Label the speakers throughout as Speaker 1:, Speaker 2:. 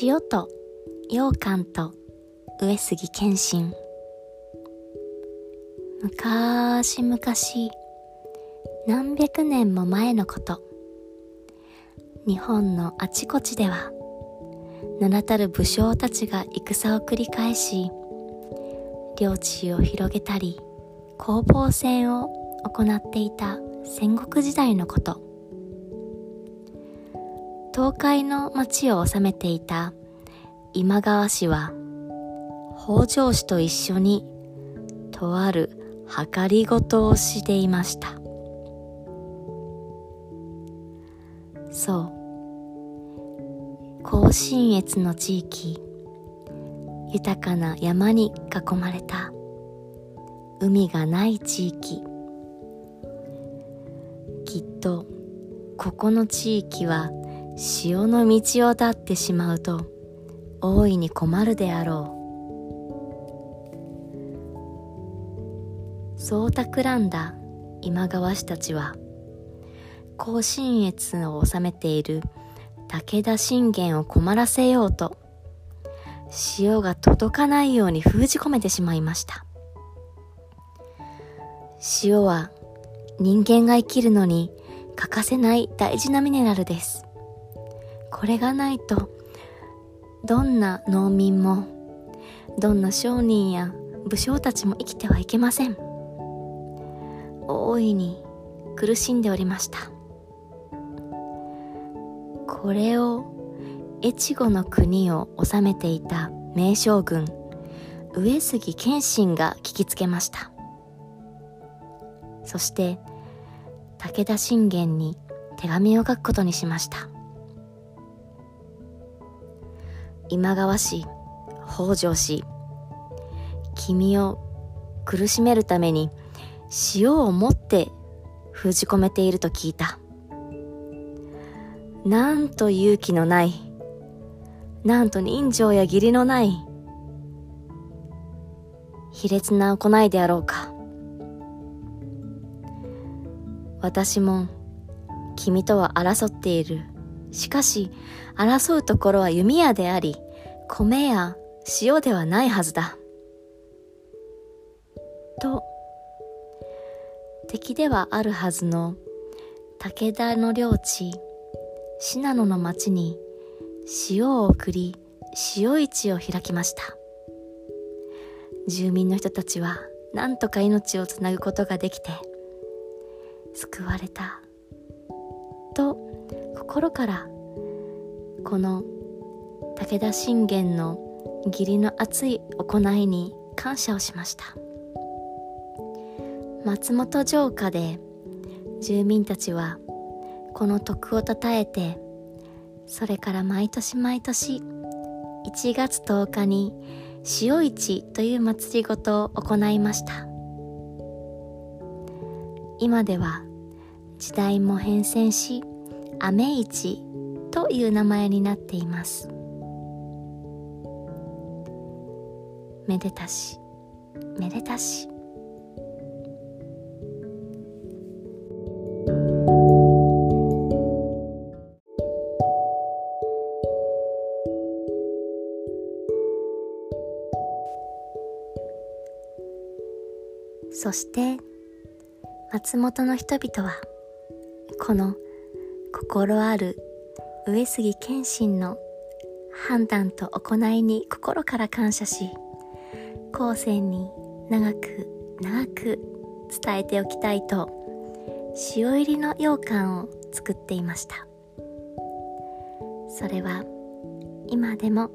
Speaker 1: 塩と羊羹と上杉謙信。昔々何百年も前のこと。日本のあちこちでは名だたる武将たちが戦を繰り返し領地を広げたり攻防戦を行っていた戦国時代のこと。東海の町を治めていた。今川氏は北条氏と一緒にとある計りごとをしていました。そう。甲信越の地域豊かな山に囲まれた。海がない地域。きっとここの地域は潮の道を立ってしまうと大いに困るであろう。そう企んだ今川氏たちは甲信越を治めている武田信玄を困らせようと潮が届かないように封じ込めてしまいました。塩は人間が生きるのに欠かせない大事なミネラルです。これがないとどんな農民もどんな商人や武将たちも生きてはいけません。大いに苦しんでおりました。これを越後の国を治めていた名将軍上杉謙信が聞きつけました。そして武田信玄に手紙を書くことにしました。今川氏北条氏君を苦しめるために塩を持って封じ込めていると聞いた。なんと勇気のない。なんと人情や義理のない。卑劣な行いであろうか。私も君とは争っている。しかし、争うところは弓矢であり、米や塩ではないはずだ。と、敵ではあるはずの武田の領地、信濃の町に塩を送り、塩市を開きました。住民の人たちは何とか命をつなぐことができて、救われた。と心からこの武田信玄の義理の熱い行いに感謝をしました。松本城下で住民たちはこの徳をたたえてそれから毎年毎年1月10日に塩市という祭りごとを行いました。今では時代も変遷し雨市という名前になっています。めでたし。めでたし。そして松本の人々はこの心ある上杉謙信の判断と行いに心から感謝し後世に長く長く伝えておきたいと塩入りの羊羹を作っていました。それは今でも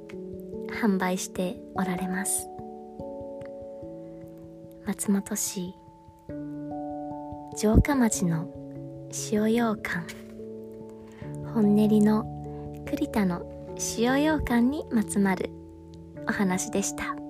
Speaker 1: 販売しておられます。松本市城下町の塩羊羹。本練りの栗田の塩羊羹にまつまるお話でした。